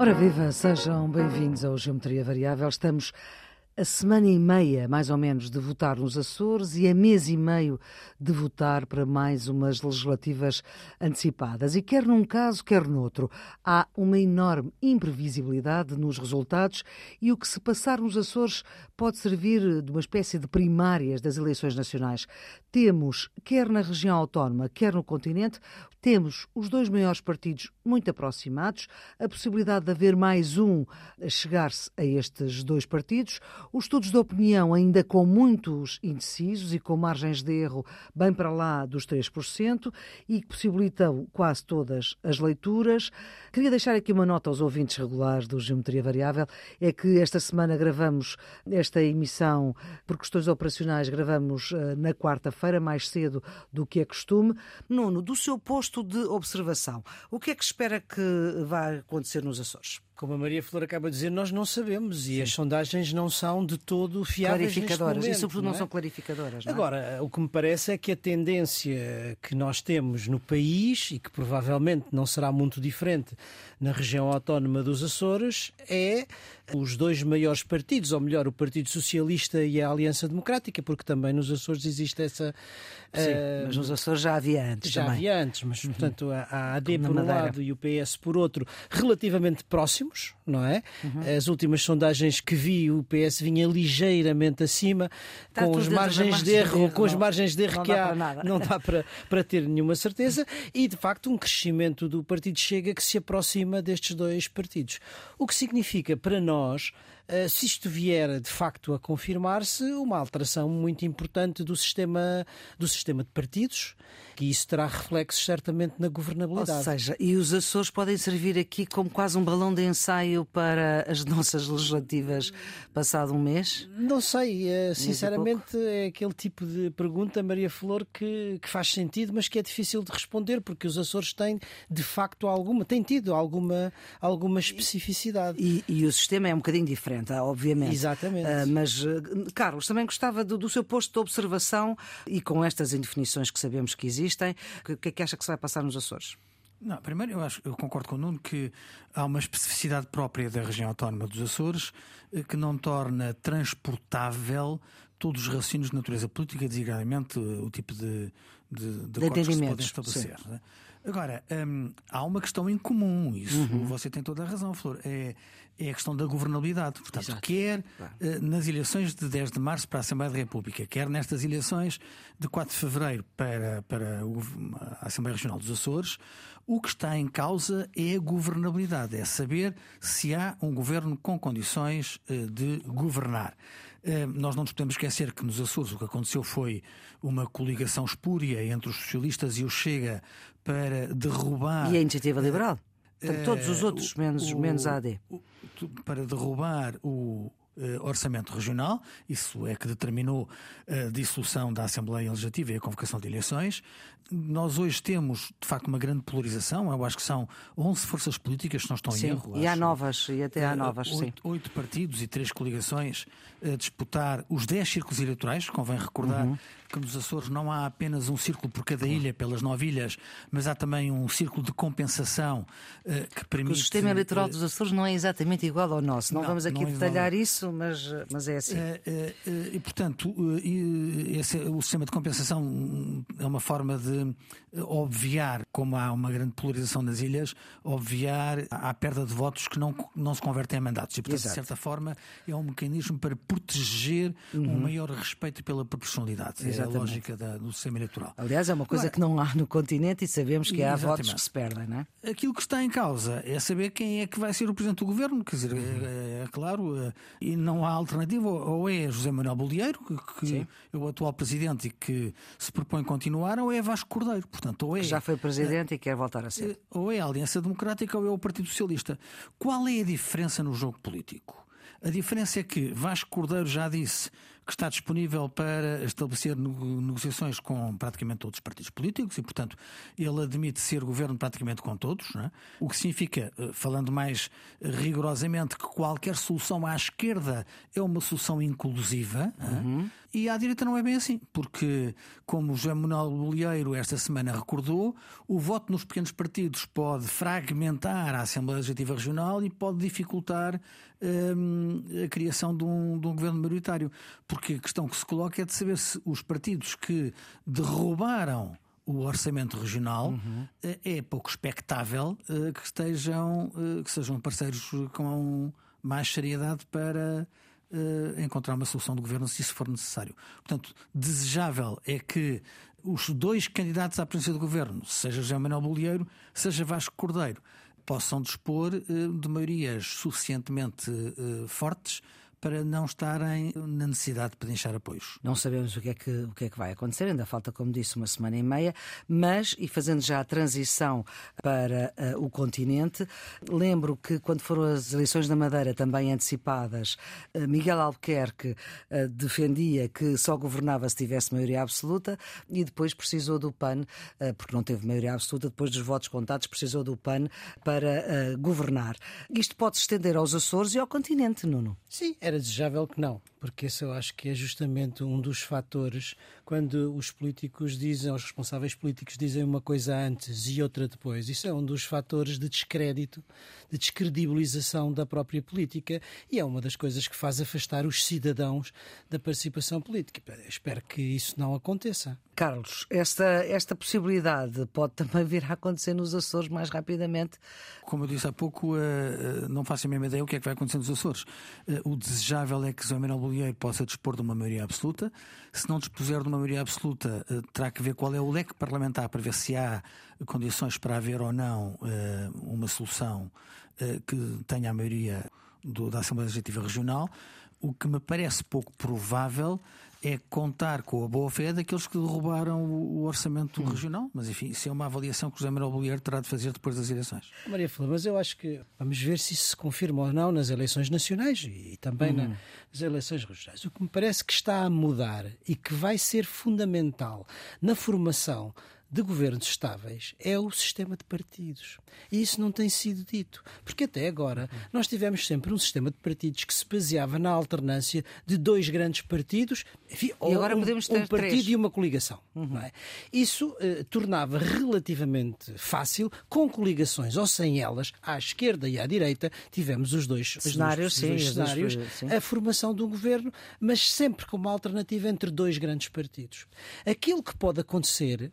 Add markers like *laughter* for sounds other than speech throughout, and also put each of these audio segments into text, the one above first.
Ora viva, sejam bem-vindos ao Geometria Variável. Estamos a semana e meia, mais ou menos, de votar nos Açores e a mês e meio de votar para mais umas legislativas antecipadas. E quer num caso, quer noutro, há uma enorme imprevisibilidade nos resultados e o que se passar nos Açores pode servir de uma espécie de primárias das eleições nacionais. Temos, quer na região autónoma, quer no continente, temos os dois maiores partidos muito aproximados, a possibilidade de haver mais um a chegar-se a estes dois partidos, os estudos de opinião ainda com muitos indecisos e com margens de erro bem para lá dos 3% e que possibilitam quase todas as leituras. Queria deixar aqui uma nota aos ouvintes regulares do Geometria Variável, é que esta semana gravamos esta emissão por questões operacionais, gravamos uh, na quarta-feira, mais cedo do que é costume. Nuno, do seu posto de observação, o que é que espera que vai acontecer nos Açores? Como a Maria Flor acaba de dizer, nós não sabemos e Sim. as sondagens não são de todo fiáveis. Clarificadoras, momento, e sobretudo não, é? são clarificadoras. Não é? Agora, o que me parece é que a tendência que nós temos no país e que provavelmente não será muito diferente na região autónoma dos Açores é os dois maiores partidos, ou melhor, o Partido Socialista e a Aliança Democrática, porque também nos Açores existe essa. Sim, uh, mas nos Açores já havia antes. Já também. havia antes, mas uhum. portanto a AD por um lado e o PS por outro, relativamente não é? Uhum. As últimas sondagens que vi, o PS vinha ligeiramente acima, Está com as margens de erro, com as margens de erro que há, não dá para, *laughs* para ter nenhuma certeza, e de facto um crescimento do Partido Chega que se aproxima destes dois partidos. O que significa para nós se isto vier de facto a confirmar-se, uma alteração muito importante do sistema, do sistema de partidos, que isso terá reflexos certamente na governabilidade. Ou seja, e os Açores podem servir aqui como quase um balão de ensaio para as *laughs* nossas legislativas passado um mês? Não sei, eh, sinceramente é aquele tipo de pergunta, Maria Flor, que, que faz sentido, mas que é difícil de responder, porque os Açores têm de facto alguma, têm tido alguma, alguma especificidade. E, e o sistema é um bocadinho diferente obviamente. Exatamente. Uh, mas, uh, Carlos, também gostava do, do, seu posto de observação e com estas indefinições que sabemos que existem, o que é que acha que se vai passar nos Açores? Não, primeiro eu acho, eu concordo com o Nuno que há uma especificidade própria da região autónoma dos Açores eh, que não torna transportável todos os raciocínios de natureza política, designadamente o tipo de, de, de, de acordos que se podem estabelecer. É? Agora, hum, há uma questão em comum, isso uhum. você tem toda a razão, Flor. É, é a questão da governabilidade. Portanto, Exato. quer claro. uh, nas eleições de 10 de março para a Assembleia da República, quer nestas eleições de 4 de fevereiro para, para a Assembleia Regional dos Açores, o que está em causa é a governabilidade, é saber se há um governo com condições uh, de governar. Uh, nós não nos podemos esquecer que nos Açores o que aconteceu foi uma coligação espúria entre os socialistas e o Chega para derrubar. E a iniciativa liberal? Portanto, todos os outros, menos, o, menos a AD. O, para derrubar o eh, orçamento regional, isso é que determinou a dissolução da Assembleia Legislativa e a convocação de eleições. Nós hoje temos, de facto, uma grande polarização. Eu acho que são 11 forças políticas que não estão sim, em erro. E há novas, e até há eh, novas, oito, sim. Oito partidos e três coligações a disputar os 10 círculos eleitorais. Convém recordar uhum que nos Açores não há apenas um círculo por cada ilha, pelas nove ilhas, mas há também um círculo de compensação que permite. o sistema eleitoral dos Açores não é exatamente igual ao nosso. Não, não vamos aqui detalhar isso, mas, mas é assim. Uh, uh, e, portanto, esse, o sistema de compensação é uma forma de obviar, como há uma grande polarização nas ilhas, obviar a perda de votos que não, não se convertem em mandatos. E, portanto, Exato. de certa forma, é um mecanismo para proteger uhum. um maior respeito pela proporcionalidade. Exato. É Exatamente. a lógica da, do sistema eleitoral. Aliás, é uma coisa Agora, que não há no continente e sabemos que há votos que se perdem, não é? Aquilo que está em causa é saber quem é que vai ser o Presidente do Governo, quer dizer, é, é claro, é, e não há alternativa, ou é José Manuel Bolieiro, que, que é o atual Presidente e que se propõe continuar, ou é Vasco Cordeiro, portanto, ou é... Que já foi Presidente é, e quer voltar a ser. Ou é a Aliança Democrática ou é o Partido Socialista. Qual é a diferença no jogo político? A diferença é que Vasco Cordeiro já disse que está disponível para estabelecer negociações com praticamente todos os partidos políticos e, portanto, ele admite ser governo praticamente com todos, é? o que significa, eh, falando mais rigorosamente, que qualquer solução à esquerda é uma solução inclusiva. É? E à direita não é bem assim, porque, como o José Manuel Bolieiro esta semana recordou, o voto nos pequenos partidos pode fragmentar a Assembleia Legislativa Regional e pode dificultar hum, a criação de um, de um governo maioritário. Porque a questão que se coloca é de saber se os partidos que derrubaram o orçamento regional uhum. é pouco expectável eh, que estejam eh, que sejam parceiros com mais seriedade para uh, encontrar uma solução de governo se isso for necessário. Portanto, desejável é que os dois candidatos à presidência do governo, seja José Manuel Bolieiro, seja Vasco Cordeiro, possam dispor uh, de maiorias suficientemente uh, fortes para não estarem na necessidade de pedinchar apoios. Não sabemos o que, é que, o que é que vai acontecer, ainda falta, como disse, uma semana e meia, mas, e fazendo já a transição para uh, o continente, lembro que quando foram as eleições da Madeira também antecipadas, uh, Miguel Albuquerque uh, defendia que só governava se tivesse maioria absoluta e depois precisou do PAN, porque não teve maioria absoluta, depois dos votos contados, precisou do PAN para governar. Isto pode se estender aos Açores e ao continente, Nuno. Sim, é era desejável que não, porque esse eu acho que é justamente um dos fatores quando os políticos dizem, os responsáveis políticos dizem uma coisa antes e outra depois. Isso é um dos fatores de descrédito, de descredibilização da própria política e é uma das coisas que faz afastar os cidadãos da participação política. Espero que isso não aconteça. Carlos, esta, esta possibilidade pode também vir a acontecer nos Açores mais rapidamente? Como eu disse há pouco, eh, eh, não faço a mesma ideia o que é que vai acontecer nos Açores. Eh, o desejável é que José Manuel Bolieiro possa dispor de uma maioria absoluta. Se não dispuser de uma maioria absoluta, terá que ver qual é o leque parlamentar para ver se há condições para haver ou não uma solução que tenha a maioria da Assembleia Legislativa Regional. O que me parece pouco provável é contar com a boa-fé daqueles que derrubaram o, orçamento hum. regional. Mas, enfim, isso é uma avaliação que o José Manuel Bolieiro terá de fazer depois das eleições. Maria Flor, mas eu acho que vamos ver se isso se confirma ou não nas eleições nacionais e também hum. nas eleições regionais. O que me parece que está a mudar e que vai ser fundamental na formação de governos estáveis é o sistema de partidos. E isso não tem sido dito. Porque até agora nós tivemos sempre um sistema de partidos que se baseava na alternância de dois grandes partidos enfim, e ou agora um, podemos ter um partido três. e uma coligação. Uhum. É? Isso eh, tornava relativamente fácil, com coligações ou sem elas, à esquerda e à direita, tivemos os dois cenários, os dois, sim, cenários dois, a formação de um governo, mas sempre com uma alternativa entre dois grandes partidos. Aquilo que pode acontecer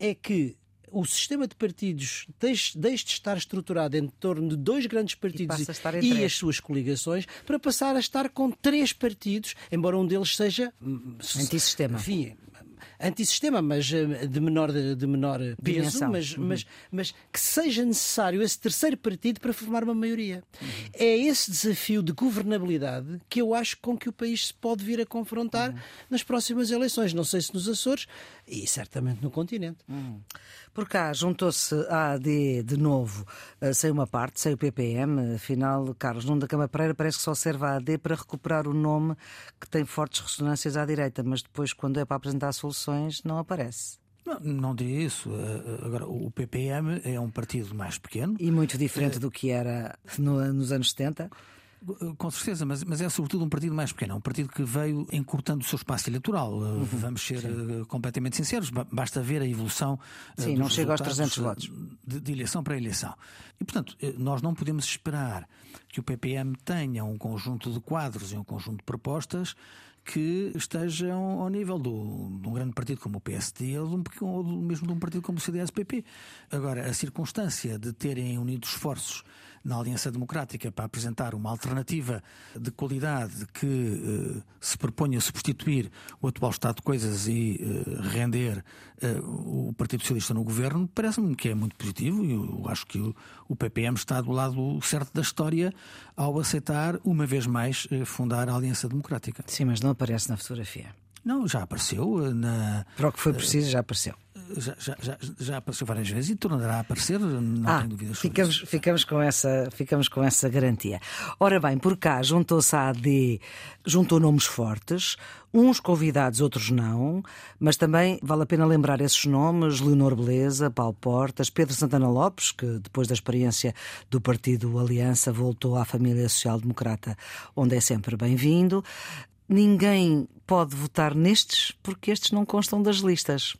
é que o sistema de partidos deixe, deixe, de estar estruturado em torno de dois grandes partidos e, e as suas coligações para passar a estar com três partidos, embora um deles seja hum, antissistema. Enfim, antissistema, mas eh, de menor, de menor peso, mas, uhum. mas, mas que seja necessário esse terceiro partido para formar uma maioria. Uhum. É esse desafio de governabilidade que eu acho com que o país se pode vir a confrontar uhum. nas próximas eleições. Não sei se nos Açores e certamente no continente. Uhum. Por cá juntou-se a AD de novo, eh, sem uma parte, sem o PPM. Afinal, Carlos Nuno da Câmara Pereira parece que só serve a AD para recuperar o nome que tem fortes ressonâncias à direita, mas depois, quando é para apresentar soluções, não aparece. Não, não diria isso. Eh, agora, o PPM é um partido mais pequeno. E muito diferente do que era no, nos anos 70. Com certeza, mas, mas é sobretudo um partido mais pequeno, é um partido que veio encurtando o seu espaço eleitoral. Uhum, Vamos ser sim. Eh, completamente sinceros, basta ver a evolução. Eh, sim, não chega aos 300 eh, votos. De, de, eleição para eleição. E, portanto, nós não podemos esperar que o PPM tenha um conjunto de quadros e um conjunto de propostas que estejam ao nível do, de um grande partido como o PSD ou, um, ou mesmo de um partido como o CDS-PP. Agora, a circunstância de terem unido esforços na Aliança Democrática para apresentar uma alternativa de qualidade que uh, se proponha substituir o atual estado de coisas e uh, render uh, o Partido Socialista no governo, parece-me que é muito positivo e eu acho que o, o, PPM está do lado certo da história ao aceitar, uma vez mais, fundar a Aliança Democrática. Sim, mas não aparece na fotografia. Não, já apareceu na. Para o que foi preciso, já apareceu já, já, já, já apareceu várias vezes e tornará a aparecer, não ah, tenho dúvidas ficamos, isso. ficamos, com essa, ficamos com essa garantia. Ora bem, por cá juntou-se a AD, juntou nomes fortes, uns convidados, outros não, mas também vale a pena lembrar esses nomes: Leonor Beleza, Paulo Portas, Pedro Santana Lopes, que depois da experiência do partido Aliança voltou à família social-democrata, onde é sempre bem-vindo ninguém pode votar nestes porque estes não constam das listas.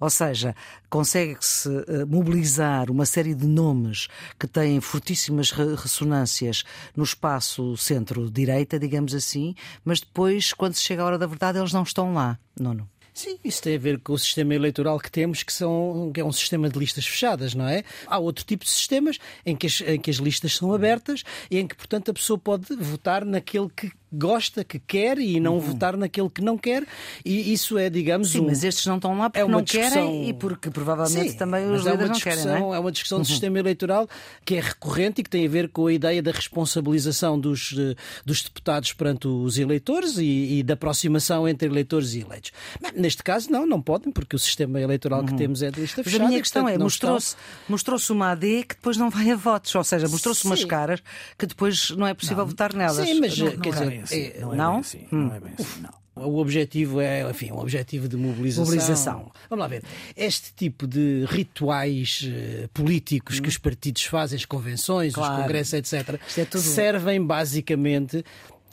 Ou seja, consegue-se eh, mobilizar uma série de nomes que têm fortíssimas ressonâncias no espaço centro-direita, digamos assim, mas depois, quando se chega a hora da verdade, eles não estão lá. Nono. Sim, isso tem a ver com o sistema eleitoral que temos, que, são, que é um sistema de listas fechadas, não é? Há outro tipo de sistemas em que, as, em que as listas são abertas e em que, portanto, a pessoa pode votar naquele que gosta, que quer e não uhum. votar naquele que não quer. E isso é, digamos. Sim, um... mas estes não estão lá porque é não discussão... querem e porque provavelmente Sim, também os líderes não querem. Não é? é uma discussão uhum. do sistema eleitoral que é recorrente e que tem a ver com a ideia da responsabilização dos, eh, dos deputados perante os eleitores e, e da aproximação entre eleitores e eleitos. Mas, neste caso, não, não podem, porque o sistema eleitoral uhum. que temos é de lista fechada. Mas a minha questão é: mostrou-se mostrou uma AD que depois não vai a votos, ou seja, mostrou-se umas caras que depois não é possível não. votar nelas. Sim, mas não, quer dizer, assim. É, não, é não? Assim, hum. não é bem assim, não. O objetivo é, enfim, um objetivo de mobilização. mobilização. Vamos lá ver. Este tipo de rituais uh, políticos hum. que os partidos fazem, as convenções, claro. os congressos, etc., é tudo... servem basicamente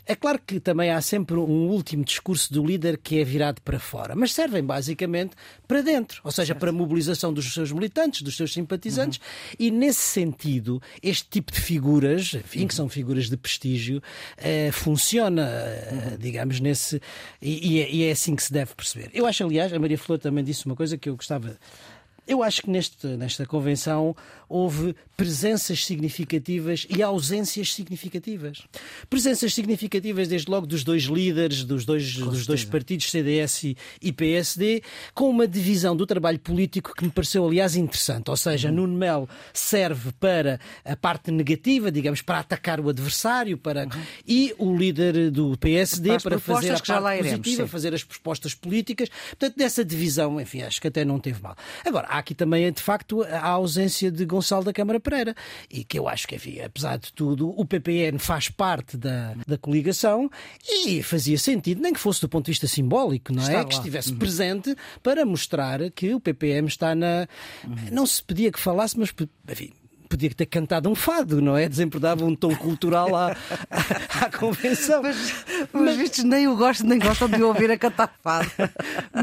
é claro que também há sempre um último discurso do líder que é virado para fora, mas servem basicamente para dentro, ou seja, para a mobilização dos seus militantes, dos seus simpatizantes, uhum. e nesse sentido, este tipo de figuras, enfim, que são figuras de prestígio, eh, funciona, eh, digamos, nesse. E, e, é, e é assim que se deve perceber. Eu acho, aliás, a Maria Flor também disse uma coisa que eu gostava eu acho que neste, nesta convenção houve presenças significativas e ausências significativas. Presenças significativas, desde logo, dos dois líderes, dos dois, dos dois partidos, CDS e, PSD, com uma divisão do trabalho político que me pareceu, aliás, interessante. Ou seja, uhum. Nuno Melo serve para a parte negativa, digamos, para atacar o adversário, para... Uhum. e o líder do PSD para, para fazer a parte positiva, fazer as propostas políticas. Portanto, dessa divisão, enfim, acho que até não teve mal. Agora, há aqui também, de facto, a ausência de Gonçalo da Câmara Pereira. E que eu acho que, enfim, apesar de tudo, o PPN faz parte da, da coligação e fazia sentido, nem que fosse do ponto de vista simbólico, não é? Que estivesse uhum. presente para mostrar que o PPM está na. Uhum. Não se pedia que falasse, mas, enfim, podia ter cantado um fado, não é? Desempregava um tom cultural à, à, convenção. Mas, mas vistos nem o gostam, nem gostam de ouvir a cantar fado.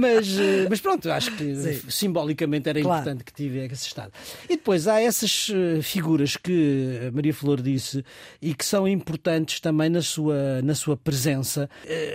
Mas, eh, mas pronto, acho que Sim. simbolicamente era claro. importante que tivesse estado. E depois há essas eh, figuras que a Maria Flor disse e que são importantes também na sua, na sua presença.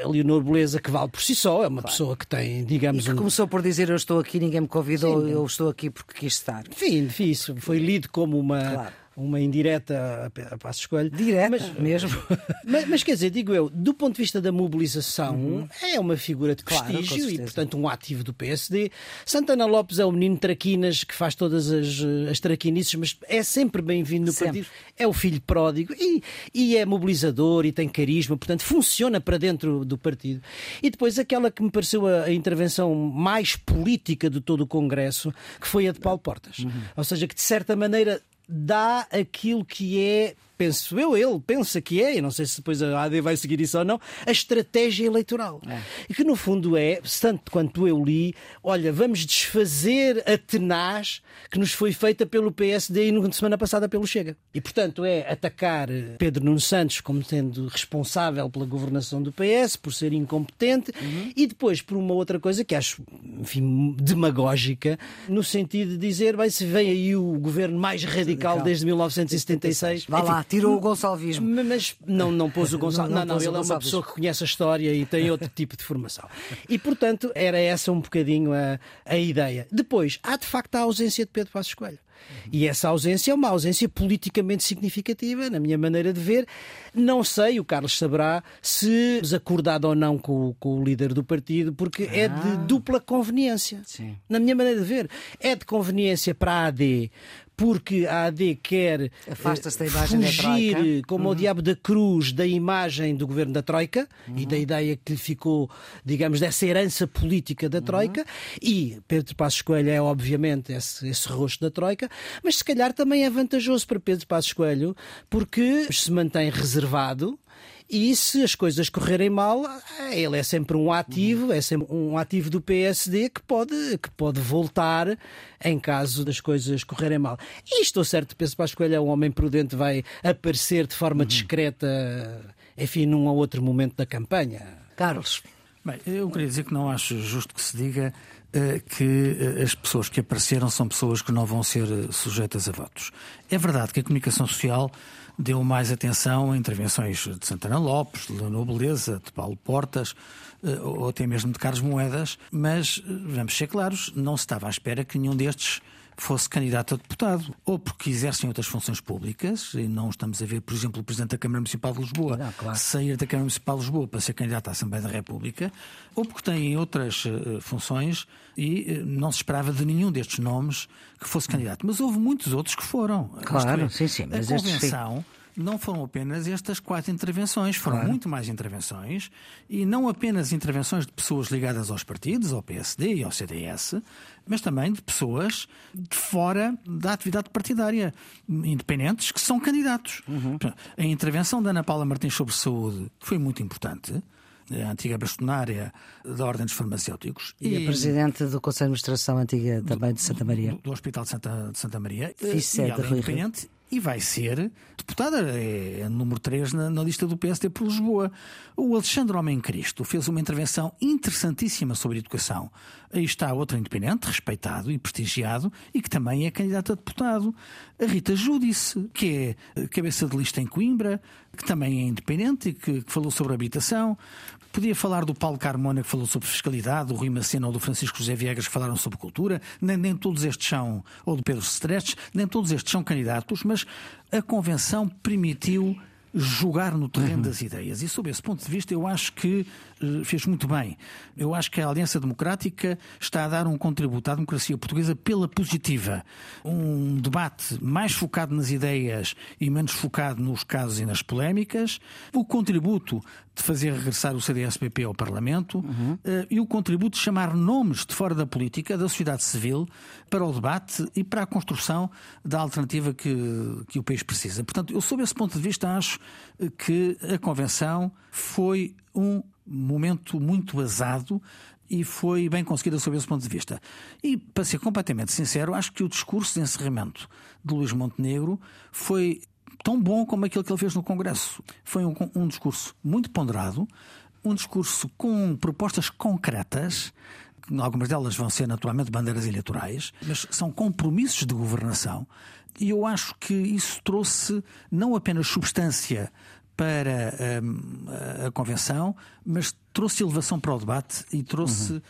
A Leonor Beleza, que vale por si só, é uma claro. pessoa que tem, digamos. Que um... começou por dizer: Eu estou aqui, ninguém me convidou, Sim. eu estou aqui porque quis estar. Enfim, isso foi lido como uma claro uma indireta a passo escolho. Direta mas, mesmo. *laughs* Mas, mas, quer dizer, digo eu, do ponto de vista da mobilização, uhum. é uma figura de prestígio claro, e, portanto, um ativo do PSD. Santana Lopes é o menino traquinas que faz todas as, as traquinices, mas é sempre bem-vindo no sempre. partido. É o filho pródigo e, e é mobilizador e tem carisma, portanto, funciona para dentro do partido. E depois aquela que me pareceu a, a intervenção mais política de todo o Congresso, que foi a de Paulo Portas. Uhum. Ou seja, que de certa maneira dá aquilo que é penso eu, ele pensa que é, e não sei se depois a AD vai seguir isso ou não, a estratégia eleitoral. É. E que no fundo é, tanto quanto eu li, olha, vamos desfazer a tenaz que nos foi feita pelo PSD e na semana passada pelo Chega. E portanto é atacar Pedro Nuno Santos como sendo responsável pela governação do PS, por ser incompetente, uhum. e depois por uma outra coisa que acho, enfim, demagógica, no sentido de dizer, vai se vem aí o governo mais radical, radical. desde 1976. Vá lá, tirou o Gonçalvismo. Mas não, não pôs o *laughs* Gonçalo. não, não, não, ele é uma pessoa que conhece a história e tem outro tipo de formação. E, portanto, era essa um bocadinho a, a ideia. Depois, há de facto a ausência de Pedro Passos Coelho. E essa ausência é uma ausência politicamente significativa, na minha maneira de ver. Não sei, o Carlos saberá, se desacordado ou não com, com o líder do partido, porque ah. é de ah. dupla conveniência. Sim. Na minha maneira de ver. É de conveniência para a AD, porque a AD quer imagem fugir da Troika. como uhum. o diabo da cruz da imagem do governo da Troika uhum. e da ideia que lhe ficou, digamos, dessa herança política da Troika. Uhum. E Pedro Passos Coelho é, obviamente, esse, esse rosto da Troika, mas se calhar também é vantajoso para Pedro Passos Coelho porque se mantém reservado e se as coisas correrem mal, ele é sempre um ativo, é sempre um ativo do PSD que pode, que pode voltar em caso das coisas correrem mal. E estou certo, penso que Coelho é um homem prudente, vai aparecer de forma discreta, enfim, num ou outro momento da campanha. Carlos. Bem, eu queria dizer que não acho justo que se diga uh, que uh, as pessoas que apareceram são pessoas que não vão ser uh, sujeitas a votos. É verdade que a comunicação social deu mais atenção a intervenções de Santana Lopes, de Leonor Beleza, de Paulo Portas, eh, ou até mesmo de Carlos Moedas, mas eh, vamos ser claros, não se estava à espera que nenhum destes fosse candidato a deputado, ou porque exercem outras funções públicas, e não estamos a ver, por exemplo, o Presidente da Câmara Municipal de Lisboa não, claro. sair da Câmara Municipal de Lisboa para ser candidato à Assembleia da República, ou porque têm outras uh, funções e uh, não se esperava de nenhum destes nomes que fosse candidato. Mas houve muitos outros que foram. Claro, sim, sim. Mas a convenção não foram apenas estas quatro intervenções, foram claro. muito mais intervenções, e não apenas intervenções de pessoas ligadas aos partidos, ao PSD e ao CDS, mas também de pessoas de fora da atividade partidária, independentes, que são candidatos. Uhum. A intervenção da Ana Paula Martins sobre saúde foi muito importante a antiga bastonária da Ordem dos Farmacêuticos. E, e a Presidente do Conselho de Administração antiga também de Santa Maria. Do, do Hospital de Santa, de Santa Maria. Fice e ela é independente e vai ser deputada, é, número 3 na, na, lista do PSD por Lisboa. O Alexandre Homem Cristo fez uma intervenção interessantíssima sobre educação. Aí está outro independente, respeitado e prestigiado, e que também é candidato a deputado. A Rita Júdice, que é cabeça de lista em Coimbra, que também é independente e que, que falou sobre habitação. Podia falar do Paulo Carmona, que falou sobre fiscalidade, do Rui Macena ou do Francisco José Viegas, que falaram sobre cultura. Nem, nem todos estes são, ou do Pedro Stretch, nem todos estes são candidatos, mas a convenção permitiu jogar no terreno uhum. das ideias. E sob esse ponto de vista, eu acho que uh, fez muito bem. Eu acho que a Aliança Democrática está a dar um contributo à democracia portuguesa pela positiva. Um debate mais focado nas ideias e menos focado nos casos e nas polémicas. O contributo de fazer regressar o CDS-PP ao Parlamento uhum. uh, e o contributo de chamar nomes de fora da política, da sociedade civil, para o debate e para a construção da alternativa que, que o país precisa. Portanto, eu, sob esse ponto de vista, acho que a Convenção foi um momento muito azado e foi bem conseguida sob esse ponto de vista. E, para ser completamente sincero, acho que o discurso de encerramento de Luís Montenegro foi tão bom como aquele que ele fez no Congresso. Foi um, um discurso muito ponderado, um discurso com propostas concretas. Algumas delas vão ser naturalmente bandeiras eleitorais, mas são compromissos de governação. E eu acho que isso trouxe não apenas substância para um, a convenção, mas trouxe elevação para o debate e trouxe uhum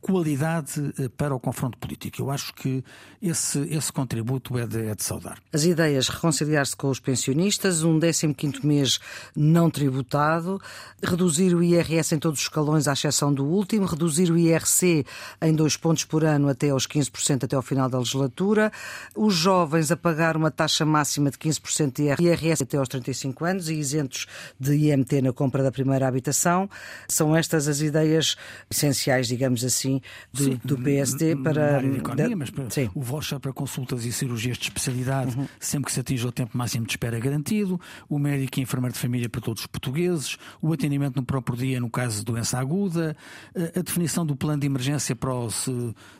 qualidade eh, para o confronto político. Eu acho que esse, esse contributo é de, é de saudar. As ideias, reconciliar-se com os pensionistas, um 15 mês não tributado, reduzir o IRS em todos os escalões, à exceção do último, reduzir o IRC em dois pontos por ano até aos 15% até ao final da legislatura, os jovens a pagar uma taxa máxima de 15% de IRS até aos 35 anos e isentos de IMT na compra da primeira habitação. São estas as ideias essenciais, digamos assim, assim do, sim, do PSD para. área economia, da... mas para, o voucher para consultas e cirurgias de especialidade, uhum. sempre que se atinja o tempo máximo de espera garantido, o médico e enfermeiro de família para todos os portugueses, o atendimento no próprio dia no caso de doença aguda, a, a definição do plano de emergência para o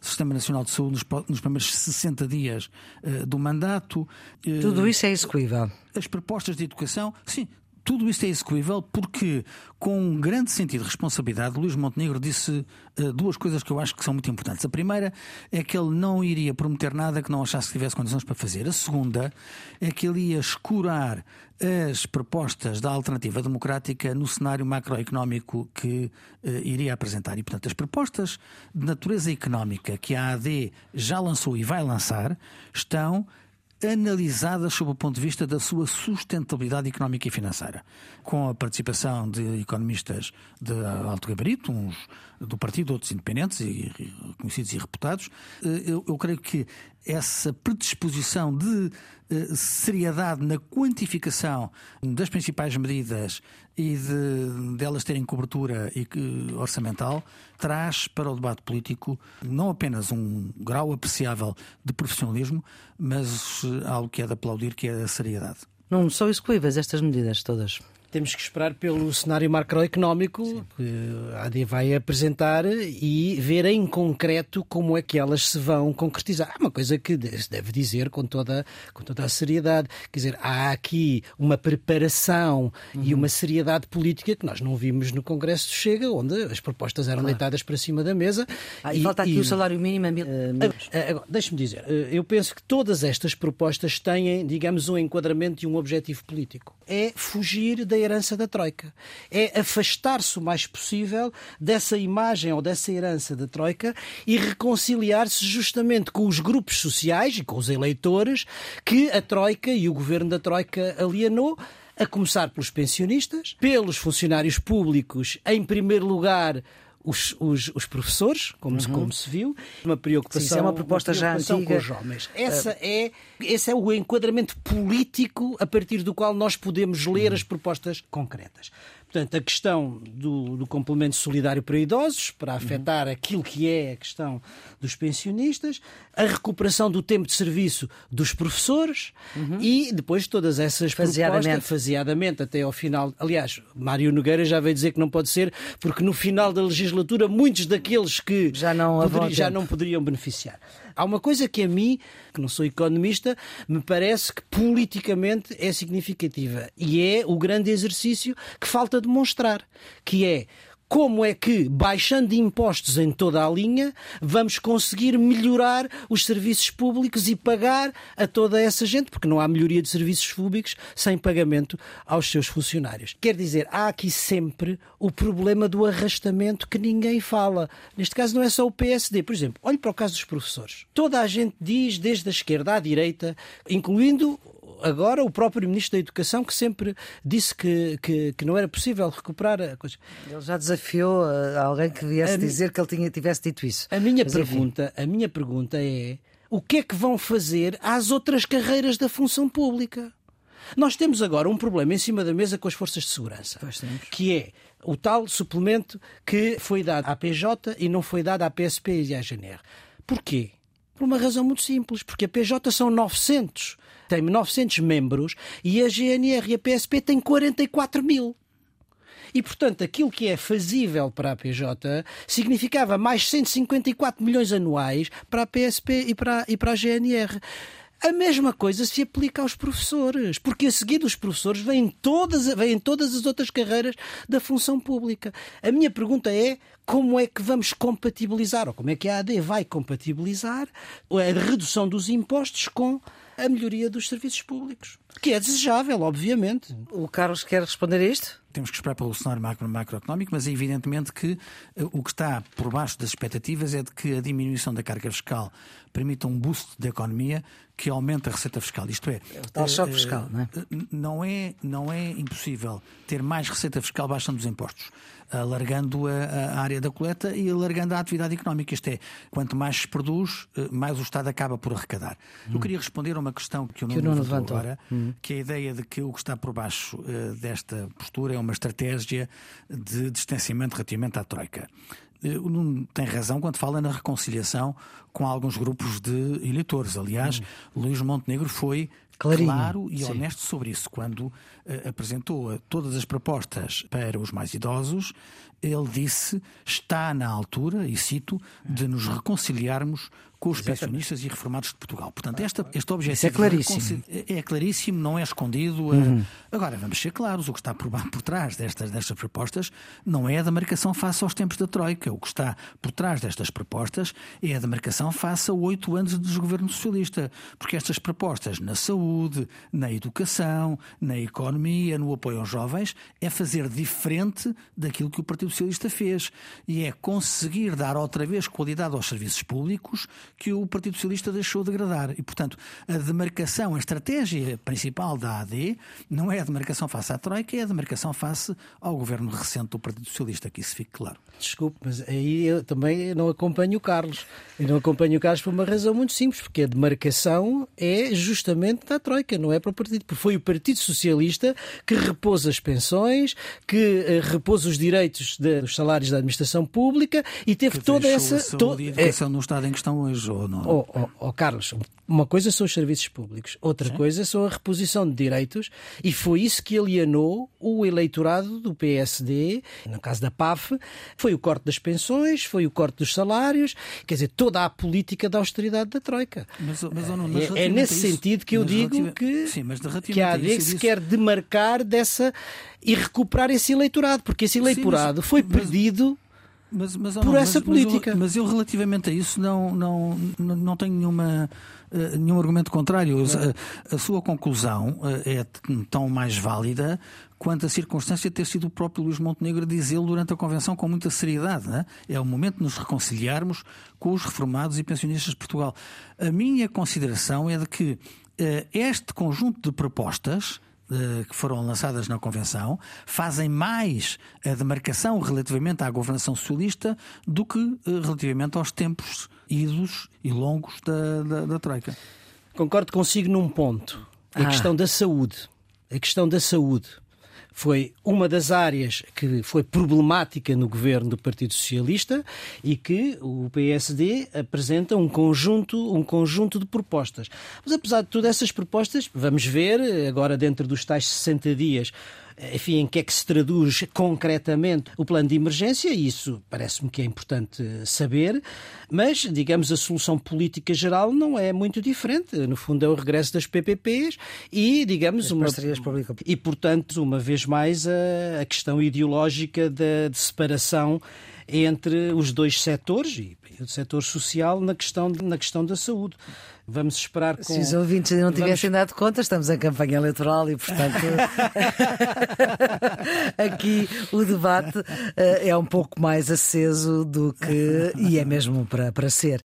Sistema Nacional de Saúde nos, nos primeiros 60 dias uh, do mandato. Uh, Tudo isso é execuível. As propostas de educação, sim, tudo isto é execuível porque, com um grande sentido de responsabilidade, Luís Montenegro disse uh, duas coisas que eu acho que são muito importantes. A primeira é que ele não iria prometer nada que não achasse que tivesse condições para fazer. A segunda é que ele ia escurar as propostas da alternativa democrática no cenário macroeconómico que uh, iria apresentar. E, portanto, as propostas de natureza económica que a AD já lançou e vai lançar estão analisadas sob o ponto de vista da sua sustentabilidade económica e financeira, com a participação de economistas de alto gabarito, uns do partido, outros independentes e conhecidos e reputados. Eh, eu, eu creio que essa predisposição de eh, seriedade na quantificação das principais medidas e de delas terem cobertura orçamental traz para o debate político não apenas um grau apreciável de profissionalismo, mas eh, algo que é de aplaudir, que é a seriedade. Não são execuíveis estas medidas todas temos que esperar pelo cenário macroeconómico Sim. que a AD vai apresentar e ver em concreto como é que elas se vão concretizar. É uma coisa que se deve dizer com toda, com toda a seriedade. Quer dizer, há aqui uma preparação uhum. e uma seriedade política que nós não vimos no Congresso do Chega, onde as propostas eram claro. deitadas para cima da mesa. Ah, e, e, falta aqui e... o salário mínimo a mil. Uh, Deixe-me dizer, eh, eu penso que todas estas propostas têm, digamos, um enquadramento e um objetivo político. É fugir da herança da Troika. É afastar-se o mais possível dessa imagem ou dessa herança da Troika e reconciliar-se justamente com os grupos sociais e com os eleitores que a Troika e o governo da Troika alienou a começar pelos pensionistas, pelos funcionários públicos, em primeiro lugar os, os, os professores, como, uhum. se, como se viu, uma preocupação, Sim, é uma proposta uma já antiga. com os jovens. Essa uh... é, esse é o enquadramento político a partir do qual nós podemos ler uhum. as propostas concretas. Portanto, a questão do, do complemento solidário para idosos, para afetar uhum. aquilo que é a questão dos pensionistas, a recuperação do tempo de serviço dos professores uhum. e depois todas essas faseadamente. propostas, faseadamente até ao final. Aliás, Mário Nogueira já veio dizer que não pode ser, porque no final da legislatura muitos daqueles que já não, poderi, já não poderiam beneficiar. Há uma coisa que a mim, que não sou economista, me parece que politicamente é significativa. E é o grande exercício que falta demonstrar, que é como é que, baixando impostos em toda a linha, vamos conseguir melhorar os serviços públicos e pagar a toda essa gente, porque não há melhoria de serviços públicos sem pagamento aos seus funcionários. Quer dizer, há aqui sempre o problema do arrastamento que ninguém fala. Neste caso, não é só o PSD. Por exemplo, olhe para o caso dos professores. Toda a gente diz, desde a esquerda à direita, incluindo agora o próprio Ministro da Educação que sempre disse que, que, que não era possível recuperar a coisa. Ele já desafiou uh, alguém que viesse a dizer que ele tinha, tivesse dito isso. A minha, Mas, pergunta, a minha pergunta é o que é que vão fazer às outras carreiras da função pública? Nós temos agora um problema em cima da mesa com as forças de segurança, que é o tal suplemento que foi dado à PJ e não foi dado à PSP e à GNR. Porquê? Por uma razão muito simples, porque a PJ são 900 tem 900 membros e a GNR e a PSP têm 44 mil. E, portanto, aquilo que é fazível para a PJ significava mais 154 milhões anuais para a PSP e para, e para a GNR. A mesma coisa se aplica aos professores, porque a seguir dos professores vêm todas, vêm todas as outras carreiras da função pública. A minha pergunta é como é que vamos compatibilizar, ou como é que a AD vai compatibilizar a redução dos impostos com a melhoria dos serviços públicos, que é desejável, obviamente. O Carlos quer responder a isto? Temos que esperar pelo cenário macro macroeconómico, mas é evidentemente que uh, o que está por baixo das expectativas é de que a diminuição da carga fiscal permita um boost da economia que aumente a receita fiscal. Isto é, é o tal choque uh, fiscal, não é? Não é, não é impossível ter mais receita fiscal baixando os impostos alargando a, a, área da coleta e alargando a atividade económica. Isto é, quanto mais se produz, eh, mais o Estado acaba por arrecadar. Hum. Eu queria responder a uma questão que o Nuno, que levantou agora, hum. que é a ideia de que o que está por baixo desta postura é uma estratégia de distanciamento relativamente à Troika. O Nuno tem razão quando fala na reconciliação com alguns grupos de eleitores. Aliás, hum. Luís Montenegro foi Clarinho. claro e Sim. honesto sobre isso. Quando uh, apresentou todas as propostas para os mais idosos, ele disse está na altura, e cito, de nos reconciliarmos com os Exatamente. pensionistas e reformados de Portugal. Portanto, esta, este objetivo é claríssimo. é claríssimo, não é escondido. Eh, uhum. Agora, vamos ser claros, o que está por, por trás destas, destas propostas não é a demarcação face aos tempos da Troika. O que está por trás destas propostas é a demarcação face a oito anos de desgoverno socialista. Porque estas propostas na saúde, na educação, na economia, no apoio aos jovens, é fazer diferente daquilo que o Partido Socialista fez. E é conseguir dar outra vez qualidade aos serviços públicos que o Partido Socialista deixou degradar. E, portanto, a demarcação, a estratégia principal da AD não é a demarcação face à Troika, é a demarcação face ao governo recente do Partido Socialista, que isso fique claro. Desculpe, mas aí eu também não acompanho o Carlos. E não acompanho o Carlos por uma razão muito simples, porque a demarcação é justamente da Troika, não é para o Partido. Porque foi o Partido Socialista que repôs as pensões, que uh, repôs os direitos dos salários da administração pública e teve que toda essa. A saúde e a educação é... no estado em que estão hoje, ou não? Oh, oh, oh, Carlos, uma coisa são os serviços públicos, outra Sim. coisa são a reposição de direitos, e foi isso que alienou o eleitorado do PSD, no caso da PAF, foi o corte das pensões, foi o corte dos salários, quer dizer, toda a política da austeridade da Troika. Mas, mas, não, mas é, é, nesse isso, sentido que eu digo que, sim, que a AD se quer demarcar dessa e recuperar esse eleitorado, porque esse eleitorado sim, foi perdido mas, mas, por essa política. Mas eu, relativamente a isso, não, não, não tenho nenhuma, uh, nenhum argumento contrário. A, a, sua conclusão uh, é tão mais válida quanto a circunstância de ter sido o próprio Luís Montenegro a dizê-lo durante a convenção com muita seriedade. É? é o momento de nos reconciliarmos com os reformados e pensionistas de Portugal. A minha consideração é de que uh, este conjunto de propostas que foram lançadas na Convenção fazem mais a demarcação relativamente à governação socialista do que eh, relativamente aos tempos idos e longos da, da, da Troika. Concordo consigo num ponto. A ah. questão da saúde. A questão da saúde foi uma das áreas que foi problemática no governo do Partido Socialista e que o PSD apresenta um conjunto, um conjunto de propostas. Mas apesar de todas essas propostas, vamos ver agora dentro dos tais 60 dias enfim, em que é que se traduz concretamente o plano de emergência, e isso parece-me que é importante saber, mas, digamos, a solução política geral não é muito diferente. No fundo, é o regresso das PPPs e, digamos, uma. E, portanto, uma vez mais, a, a questão ideológica da de separação entre os dois setores e o setor social na questão, na questão da saúde. Vamos esperar com... Se os ouvintes não tivessem Vamos... dado conta, estamos em campanha eleitoral e, portanto, *laughs* aqui o debate uh, é um pouco mais aceso do que. e é mesmo para, para ser.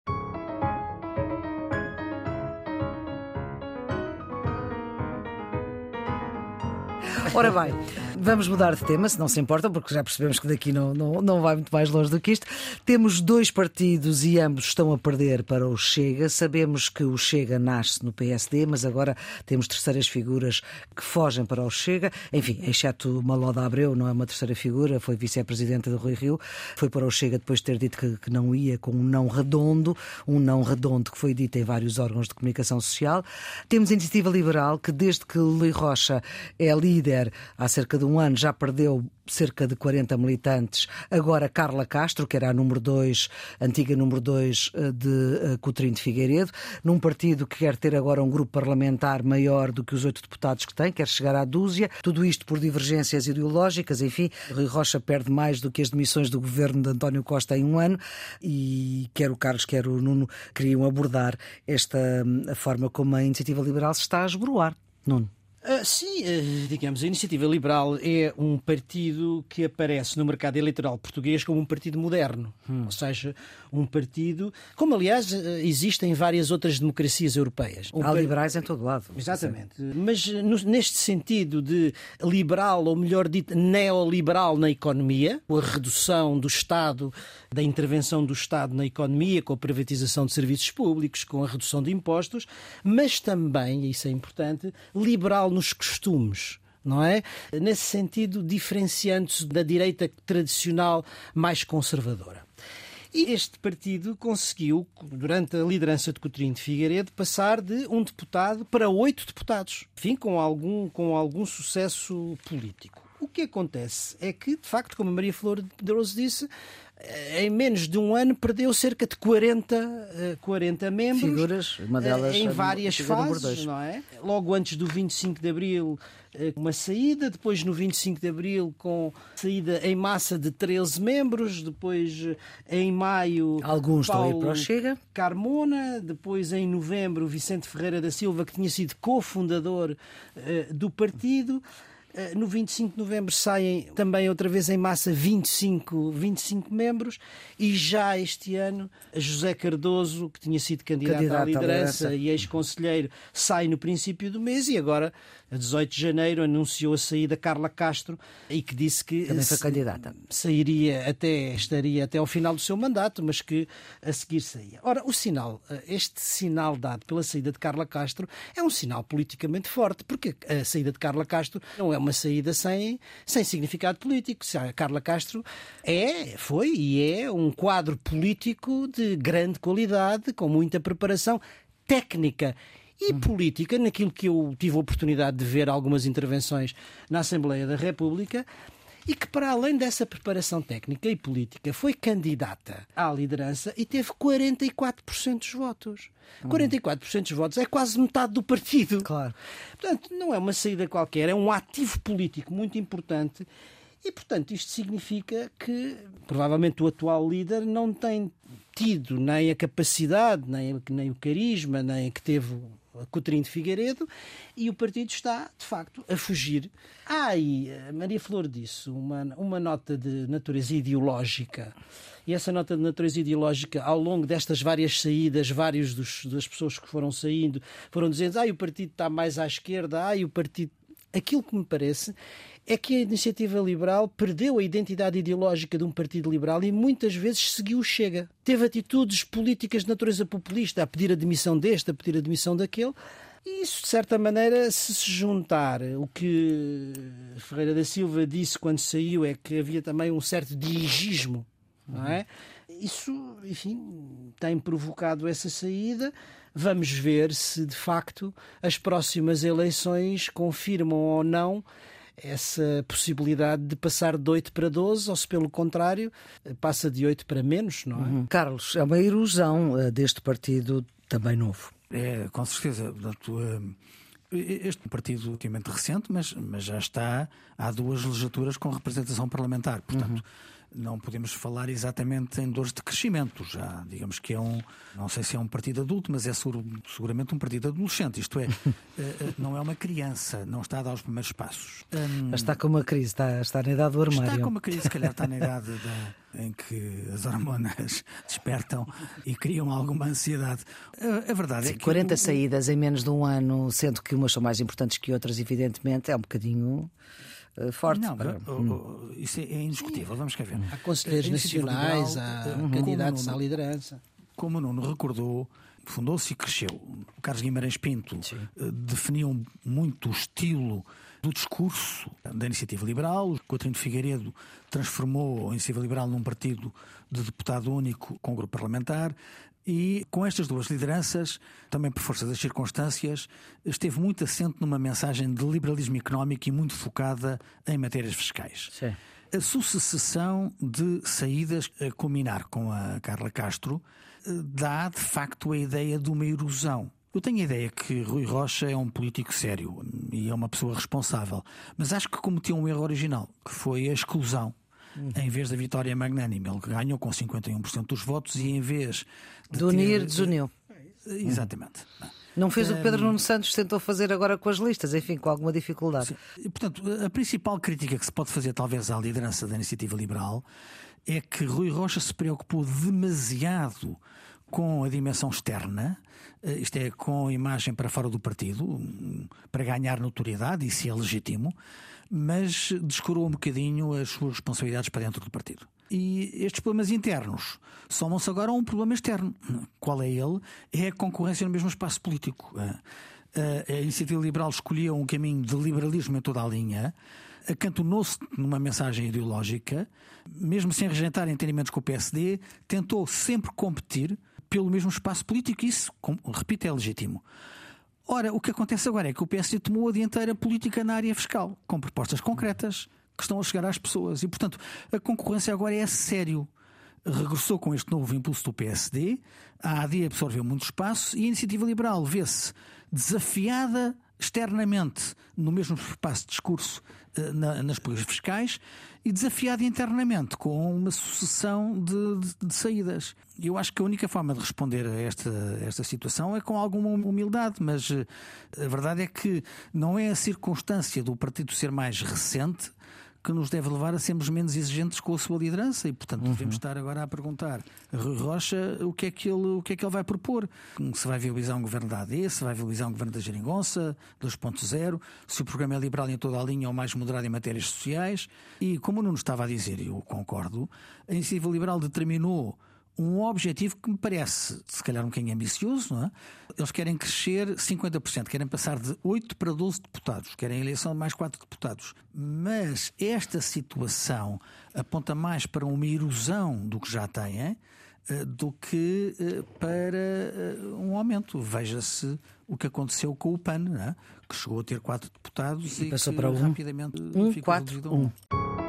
Ora bem, vamos mudar de tema, se não se importa, porque já percebemos que daqui não, não, não vai muito mais longe do que isto. Temos dois partidos e ambos estão a perder para o Chega. Sabemos que o Chega nasce no PSD, mas agora temos terceiras figuras que fogem para o Chega. Enfim, exceto Maloda Abreu, não é uma terceira figura, foi vice-presidente do Rui Rio, foi para o Chega depois de ter dito que, que não ia, com um não redondo, um não redondo que foi dito em vários órgãos de comunicação social. Temos a Iniciativa Liberal, que desde que Luís Rocha é líder há cerca de um ano já perdeu cerca de 40 militantes. Agora Carla Castro, que era a número 2, antiga número 2 eh, de eh, Coutrinho de Figueiredo, num partido que quer ter agora um grupo parlamentar maior do que os oito deputados que tem, quer chegar à dúzia. Tudo isto por divergências ideológicas. Enfim, Rui Rocha perde mais do que as demissões do governo de António Costa em um ano e quer o Carlos, quer o Nuno queriam abordar esta hum, a forma como a iniciativa liberal se está a esboroar. Nuno. Uh, sim, uh, digamos, a Iniciativa Liberal é um partido que aparece no mercado eleitoral português como um partido moderno, hum. ou seja, um partido, como aliás uh, existe em várias outras democracias europeias. Um Há par... liberais em todo lado. Exatamente. Sim. Mas no, neste sentido de liberal, ou melhor dito, neoliberal na economia, com a redução do Estado, da intervenção do Estado na economia, com a privatização de serviços públicos, com a redução de impostos, mas também, e isso é importante, liberal nos costumes não é? Nesse sentido, diferenciando-se da direita tradicional mais conservadora. E este partido conseguiu, durante a liderança de Coutinho de Figueiredo, passar de um deputado para oito deputados, enfim, com algum, com algum sucesso político. O que acontece é que, de facto, como a Maria Flor de Pedroso disse, em menos de um ano perdeu cerca de 40, 40 eh, membros. Figuras, uma delas eh, em várias fases, não é? Logo antes do 25 de Abril, uma saída, depois no 25 de Abril com saída em massa de 13 membros, depois em maio alguns Paulo estão aí para o Chega, Carmona, depois em novembro Vicente Ferreira da Silva que tinha sido cofundador do partido. Eh, no 25 de novembro saem também outra vez em massa 25, 25 membros e já este ano José Cardoso, que tinha sido candidato, candidato à liderança, à liderança. e ex-conselheiro, sai no princípio do mês e agora a 18 de janeiro, anunciou a saída Carla Castro e que disse que também foi candidata. Sairia até, estaria até ao final do seu mandato, mas que a seguir saía. Ora, o sinal, este sinal dado pela saída de Carla Castro é um sinal politicamente forte, porque a saída de Carla Castro não é uma saída sem, sem significado político. Carla Castro é, foi e é um quadro político de grande qualidade, com muita preparação técnica e política, naquilo que eu tive a oportunidade de ver algumas intervenções na Assembleia da República, e que, para além dessa preparação técnica e política, foi candidata à liderança e teve 44% dos votos. Hum. 44% dos votos é quase metade do partido. Claro. Portanto, não é uma saída qualquer, é um ativo político muito importante. E, portanto, isto significa que provavelmente o atual líder não tem tido nem a capacidade, nem, nem o carisma, nem que teve Coutinho de Figueiredo, e o partido está, de facto, a fugir. Há aí, Maria Flor disse, uma, uma nota de natureza ideológica. E essa nota de natureza ideológica, ao longo destas várias saídas, vários dos, das pessoas que foram saindo foram dizendo: ah, o partido está mais à esquerda, ah, o partido. Aquilo que me parece é que a iniciativa liberal perdeu a identidade ideológica de um partido liberal e muitas vezes seguiu Chega. Teve atitudes políticas de natureza populista, a pedir a demissão deste, a pedir a demissão daquele. E isso, de certa maneira, se se juntar o que Ferreira da Silva disse quando saiu, é que havia também um certo dirigismo, não é? Isso, enfim, tem provocado essa saída. Vamos ver se, de facto, as próximas eleições confirmam ou não essa possibilidade de passar de 8 para 12, ou se pelo contrário, passa de 8 para menos, não é? Uhum. Carlos, é uma erosão uh, deste partido também novo. É, com certeza. Portanto, uh, este partido ultimamente recente, mas, mas já está há duas legislaturas com representação parlamentar. Portanto. Uhum não podemos falar exatamente em dores de crescimento. Já, digamos que é um, não sei se é um partido adulto, mas é seguramente um partido adolescente. Isto é, *laughs* eh, eh, não é uma criança, não está a dar os primeiros passos. Mas está com uma crise, está, está na idade do armário. Está com uma crise, se calhar está na *laughs* idade da, em que as hormonas *laughs* despertam e criam alguma ansiedade. A, a verdade Sim, é que. 40 o... saídas em menos de um ano, sendo que umas são mais importantes que outras, evidentemente, é um bocadinho. Eh, forte. Não, para... hum. isso é indiscutível. Vamos cá ver. Há conselheiros nacionais, há eh, candidatos à liderança. Como o Nuno recordou, fundou-se e cresceu. O Carlos Guimarães Pinto Sim. Eh, definiu muito o estilo do discurso da iniciativa liberal. Coutinho de Figueiredo transformou a iniciativa liberal num partido de deputado único com grupo parlamentar. E com estas duas lideranças, também por força das circunstâncias, esteve muito assente numa mensagem de liberalismo económico e muito focada em matérias fiscais. Sim. A sucessão de saídas a culminar com a Carla Castro eh, dá de facto a ideia de uma erosão. Eu tenho a ideia que Rui Rocha é um político sério e é uma pessoa responsável, mas acho que cometeu um erro original, que foi a exclusão uhum. em vez da vitória magnânima. Ele ganhou com 51% dos votos e em vez de, de unir, ter... desuniu. Exatamente. Não fez o que Pedro Nuno Santos tentou fazer agora com as listas, enfim, com alguma dificuldade. E, portanto, a principal crítica que se pode fazer, talvez, à liderança da iniciativa liberal é que Rui Rocha se preocupou demasiado com a dimensão externa, eh, isto é, com a imagem para fora do partido, para ganhar notoriedade, isso é legítimo, mas descurou um bocadinho as suas responsabilidades para dentro do partido. E estes problemas internos somam-se agora a um problema externo. Qual é ele? É a concorrência no mesmo espaço político. A, iniciativa liberal escolheu um caminho de liberalismo em toda a linha, acantonou-se numa mensagem ideológica, mesmo sem rejeitar entendimentos com o PSD, tentou sempre competir pelo mesmo espaço político. Isso, repito, é legítimo. Ora, o que acontece agora é que o PSD tomou a dianteira política na área fiscal, com propostas concretas que estão a chegar às pessoas. E, portanto, a concorrência agora é a sério. Regressou com este novo impulso do PSD, a AD absorveu muito espaço e a iniciativa liberal vê-se desafiada externamente no mesmo espaço de discurso eh, na, nas políticas fiscais e desafiado internamente com uma sucessão de, de, de, saídas. Eu acho que a única forma de responder a esta, esta situação é com alguma humildade, mas eh, a verdade é que não é a circunstância do partido ser mais recente que nos deve levar a sermos menos exigentes com a sua liderança e, portanto, uhum. devemos estar agora a perguntar a Rui Rocha o que, é que ele, o que é que ele vai propor. Se vai viabilizar um governo da AD, se vai viabilizar um governo da Geringonça 2.0, se o programa é liberal em toda a linha ou mais moderado em matérias sociais. E, como o Nuno estava a dizer, eu concordo, a iniciativa liberal determinou um objetivo que me parece, se calhar, um bocadinho ambicioso, não é? Eles querem crescer 50%, querem passar de 8 para 12 deputados, querem a eleição de mais 4 deputados. Mas esta situação aponta mais para uma erosão do que já têm eh, do que eh, para eh, um aumento. Veja-se o que aconteceu com o PAN, é? que chegou a ter 4 deputados e, e passou para um, rapidamente um, ficou 4, um.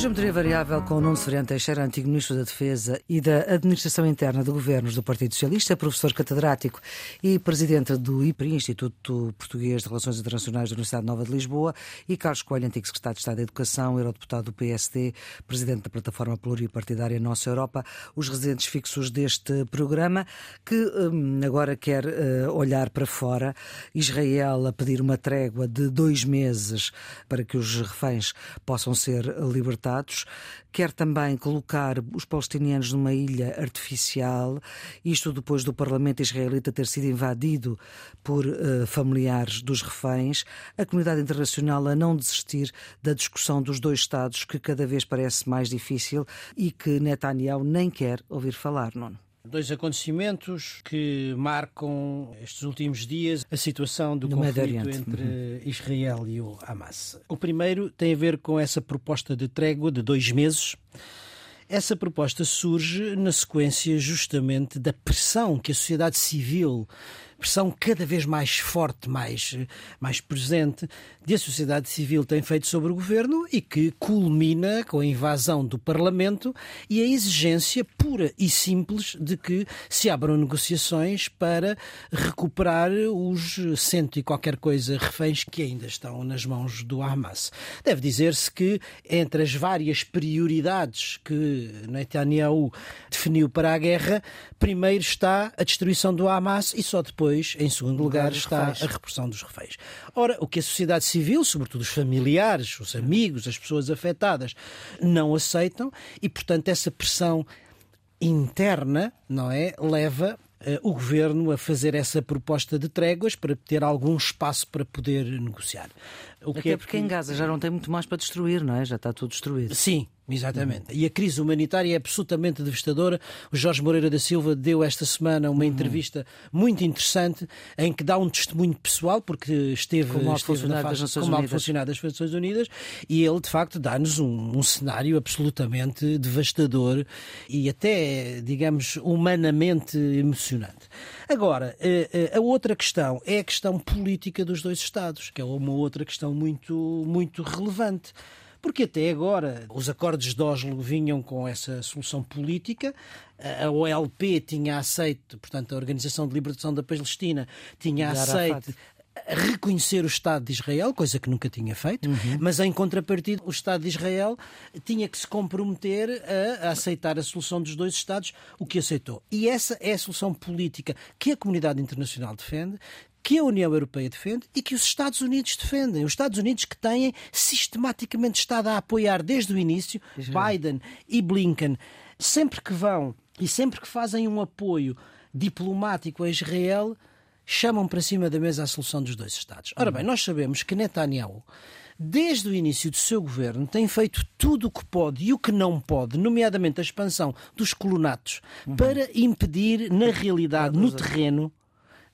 Geometria Variável com o Nuno Severino Teixeira, antigo Ministro da Defesa e da Administração Interna de Governos do Partido Socialista, professor catedrático e presidente do IPRI, Instituto Português de Relações Internacionais da Universidade Nova de Lisboa, e Carlos Coelho, antigo Secretário de Estado da Educação, eurodeputado do PSD, presidente da Plataforma Pluripartidária Nossa Europa, os residentes fixos deste programa, que hum, agora quer uh, olhar para fora. Israel a pedir uma trégua de dois meses para que os reféns possam ser libertados quer também colocar os palestinianos numa ilha artificial, isto depois do Parlamento israelita ter sido invadido por uh, familiares dos reféns, a comunidade internacional a não desistir da discussão dos dois Estados, que cada vez parece mais difícil e que Netanyahu nem quer ouvir falar, não? Dois acontecimentos que marcam estes últimos dias a situação do no conflito entre uhum. Israel e o Hamas. O primeiro tem a ver com essa proposta de trégua de dois meses. Essa proposta surge na sequência justamente da pressão que a sociedade civil pressão cada vez mais forte, mais, mais presente, de a sociedade civil tem feito sobre o governo e que culmina com a invasão do Parlamento e a exigência pura e simples de que se abram negociações para recuperar os cento e qualquer coisa reféns que ainda estão nas mãos do Hamas. Deve dizer-se que entre as várias prioridades que Netanyahu definiu para a guerra, primeiro está a destruição do Hamas e só depois depois, em segundo lugar, está a repressão dos reféns. Ora, o que a sociedade civil, sobretudo os familiares, os amigos, as pessoas afetadas, não aceitam e, portanto, essa pressão interna, não é, leva Uh, o governo a fazer essa proposta de tréguas para ter algum espaço para poder negociar. O Até que é porque em Gaza já não tem muito mais para destruir, não é? Já está tudo destruído. Sim, Exatamente. E a crise humanitária é absolutamente devastadora. O Jorge Moreira da Silva deu esta semana uma uhum. entrevista muito interessante em que dá um testemunho pessoal, porque esteve, como na fase, das como funcionado das Nações Unidas, e ele, de facto, dá-nos um, um cenário absolutamente devastador e até, digamos, humanamente emocionante. Agora, eh, eh, a outra questão é a questão política dos dois Estados, que é uma outra questão muito, muito relevante porque até agora os acordos de Oslo vinham com essa solução política, a OLP tinha aceito, portanto, a Organização de Libertação da Palestina tinha aceito reconhecer o Estado de Israel, coisa que nunca tinha feito, uhum. mas em contrapartida o Estado de Israel tinha que se comprometer a, a, aceitar a solução dos dois Estados, o que aceitou. E essa é a solução política que a comunidade internacional defende, que a União Europeia defende e que os Estados Unidos defendem. Os Estados Unidos que têm sistematicamente estado a apoiar desde o início Biden e Blinken, sempre que vão e sempre que fazem um apoio diplomático a Israel, chamam para cima da mesa a solução dos dois Estados. Ora bem, nós sabemos que Netanyahu desde o início do seu governo, tem feito tudo o que pode e o que não pode, nomeadamente a expansão dos colonatos, uhum. para impedir, na realidade, no terreno,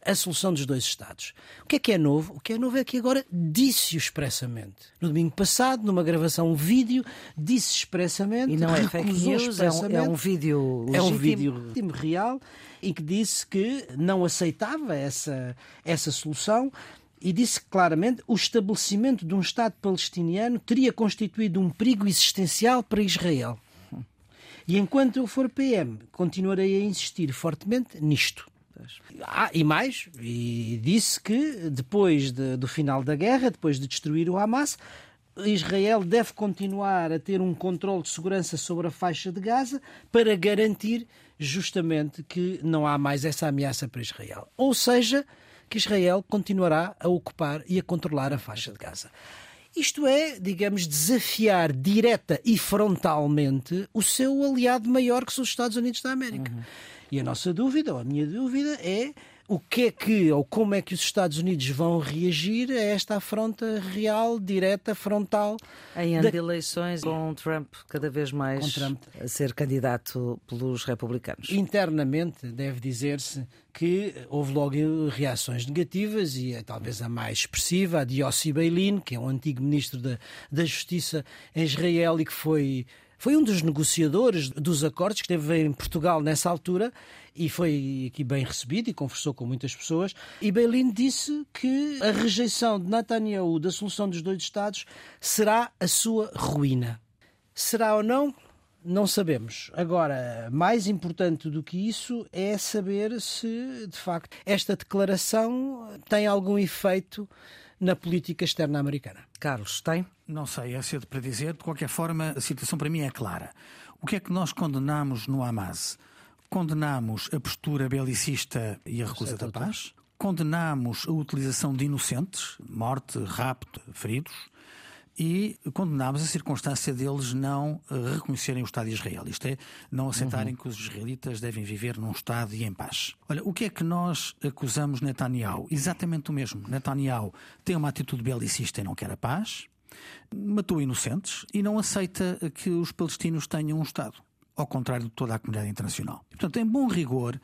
a solução dos dois Estados. O que é que é novo? O que é novo é que agora disse-o expressamente. No domingo passado, numa gravação um vídeo, disse expressamente. E não é fake news, é um, é um vídeo legítimo. É um vídeo real em que disse que não aceitava essa, essa solução e disse claramente o estabelecimento de um Estado palestiniano teria constituído um perigo existencial para Israel. E enquanto eu for PM, continuarei a insistir fortemente nisto. Ah, e mais, e disse que depois de, do final da guerra, depois de destruir o Hamas, Israel deve continuar a ter um controle de segurança sobre a faixa de Gaza para garantir justamente que não há mais essa ameaça para Israel. Ou seja, que Israel continuará a ocupar e a controlar a faixa de Gaza. Isto é, digamos, desafiar direta e frontalmente o seu aliado maior, que são os Estados Unidos da América. Uhum. E a nossa dúvida, ou a minha dúvida, é o que é que, ou como é que os Estados Unidos vão reagir a esta afronta real, direta, frontal. Em ano de eleições, com Trump cada vez mais Trump. a ser candidato pelos republicanos. Internamente, deve dizer-se que houve logo reações negativas e é talvez a mais expressiva, a de Yossi Beilin, que é um antigo ministro da, da Justiça em Israel e que foi foi um dos negociadores dos acordos que esteve em Portugal nessa altura e foi aqui bem recebido e conversou com muitas pessoas. E Beilin disse que a rejeição de Netanyahu da solução dos dois Estados será a sua ruína. Será ou não? Não sabemos. Agora, mais importante do que isso é saber se, de facto, esta declaração tem algum efeito na política externa americana. Carlos, tem? Não sei, é cedo para dizer. De qualquer forma, a situação para mim é clara. O que é que nós condenamos no Hamas? Condenamos a postura belicista e a recusa da paz. Condenamos a utilização de inocentes, morte, rapto, feridos e condenámos a circunstância deles não eh, reconhecerem o Estado de Israel. Isto é, não aceitarem uhum. que os israelitas devem viver num Estado e em paz. Olha, o que é que nós acusamos Netanyahu? Exatamente o mesmo. Netanyahu tem uma atitude belicista e não quer a paz, matou inocentes e não aceita que os palestinos tenham um Estado. Ao contrário de toda a comunidade internacional. Portanto, em bom rigor,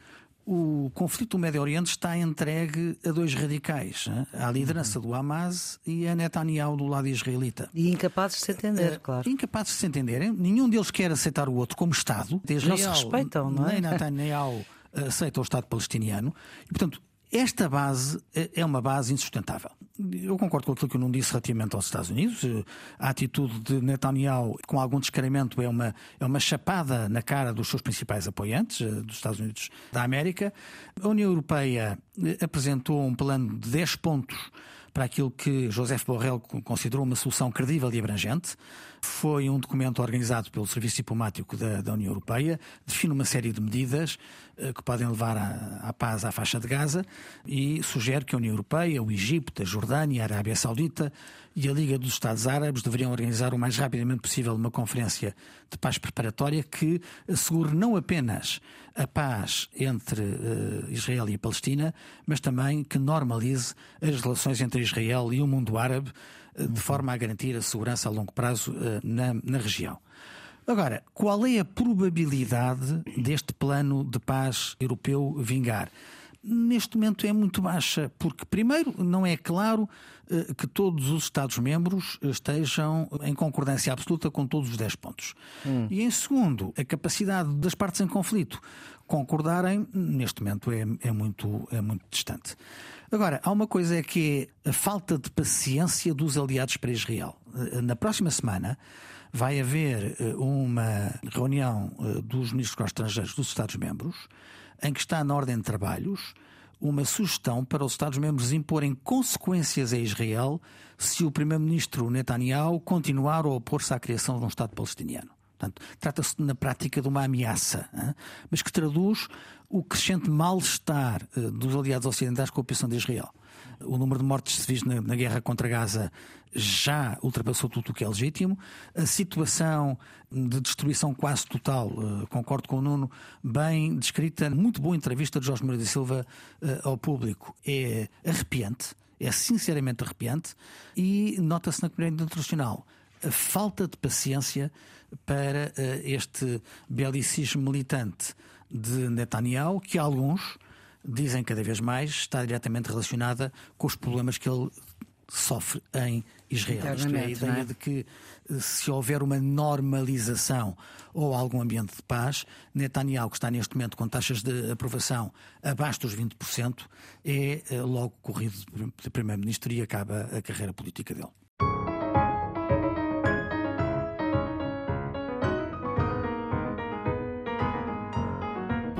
o conflito do Médio Oriente está entregue a dois radicais, à liderança do Hamas e a Netanyahu do lado israelita. E incapazes de se entender, uh, claro. Incapazes de se entenderem. Nenhum deles quer aceitar o outro como Estado. Israel, não se respeitam, não é? Nem Netanyahu aceita o Estado palestiniano. E, portanto, esta base eh, é uma base insustentável. Eu concordo com aquilo que eu não disse relativamente aos Estados Unidos. Eh, a atitude de Netanyahu, com algum descaramento, é uma, é uma chapada na cara dos seus principais apoiantes, eh, dos Estados Unidos da América. A União Europeia apresentou um plano de 10 pontos para aquilo que José Borrell considerou uma solução credível e abrangente. Foi um documento organizado pelo Serviço Diplomático da, da União Europeia, define uma série de medidas uh, que podem levar à, à, paz à faixa de Gaza e sugere que a União Europeia, o Egito, a Jordânia, a Arábia Saudita e a Liga dos Estados Árabes deveriam organizar o mais rapidamente possível uma conferência de paz preparatória que assegure não apenas a paz entre uh, Israel e Palestina, mas também que normalize as relações entre Israel e o mundo árabe de forma a garantir a segurança a longo prazo eh, na, na região. Agora, qual é a probabilidade deste plano de paz europeu vingar? Neste momento é muito baixa, porque, primeiro, não é claro eh, que todos os Estados-membros estejam em concordância absoluta com todos os 10 pontos. Hum. E, em segundo, a capacidade das partes em conflito concordarem, neste momento, é, é, muito, é muito distante. Agora, há uma coisa que é a falta de paciência dos aliados para Israel. Eh, na próxima semana vai haver eh, uma reunião eh, dos ministros estrangeiros dos Estados-membros em que está na ordem de trabalhos uma sugestão para os Estados-membros imporem consequências a Israel se o primeiro-ministro Netanyahu continuar a opor-se à criação de um Estado palestiniano. Portanto, trata-se na prática de uma ameaça, mas que traduz o crescente mal-estar uh, dos aliados ocidentais com a ocupação de Israel. O número de mortes civis na, na guerra contra Gaza já ultrapassou tudo o que é legítimo. A situação de destruição quase total, uh, concordo com o Nuno, bem descrita, muito boa entrevista de Jorge Moreira da Silva uh, ao público, é arrepiante, é sinceramente arrepiante, e nota-se na comunidade internacional a falta de paciência para uh, este belicismo militante de Netanyahu, que alguns dizem cada vez mais está diretamente relacionada com os problemas que ele sofre em Israel. Isto é a ideia é? de que eh, se houver uma normalização ou algum ambiente de paz, Netanyahu, que está neste momento com taxas de aprovação abaixo dos 20%, é eh, logo corrido de primeiro-ministro e acaba a carreira política dele.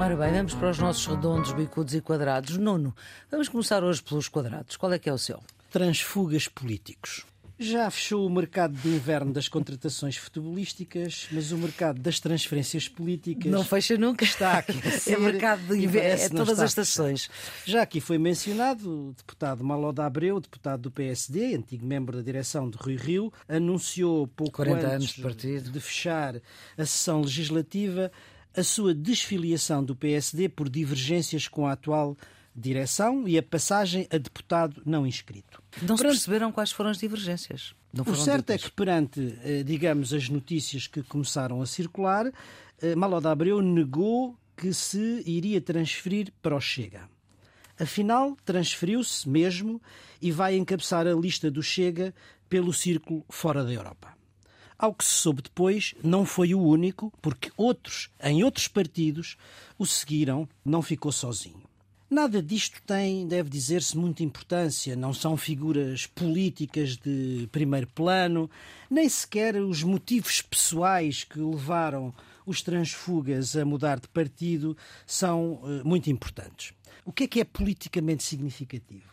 Ora bem, vamos para os nossos redondos, bicudos e quadrados. Nono, vamos começar hoje pelos quadrados. Qual é que é o seu? Transfugas políticos. Já fechou o mercado de inverno das contratações futebolísticas, mas o mercado das transferências políticas. Não fecha nunca. Está *laughs* aqui. é mercado de inverno, é todas as estações. Já aqui foi mencionado o deputado Maloda Abreu, deputado do PSD, antigo membro da direção de Rui Rio, anunciou pouco 40 antes de, de fechar a sessão legislativa a sua desfiliação do PSD por divergências com a atual direção e a passagem a deputado não inscrito. Não se perceberam quais foram as divergências. o certo é ditas. é que perante, eh, digamos, as notícias que começaram a circular, eh, Maloda Abreu negou que se iria transferir para o Chega. Afinal, transferiu-se mesmo e vai encabeçar a lista do Chega pelo círculo fora da Europa. Ao que se soube depois, não foi o único, porque outros, em outros partidos, o seguiram, não ficou sozinho. Nada disto tem, deve dizer-se, muita importância. Não são figuras políticas de primeiro plano, nem sequer os motivos pessoais que levaram os transfugas a mudar de partido são uh, muito importantes. O que é que é politicamente significativo?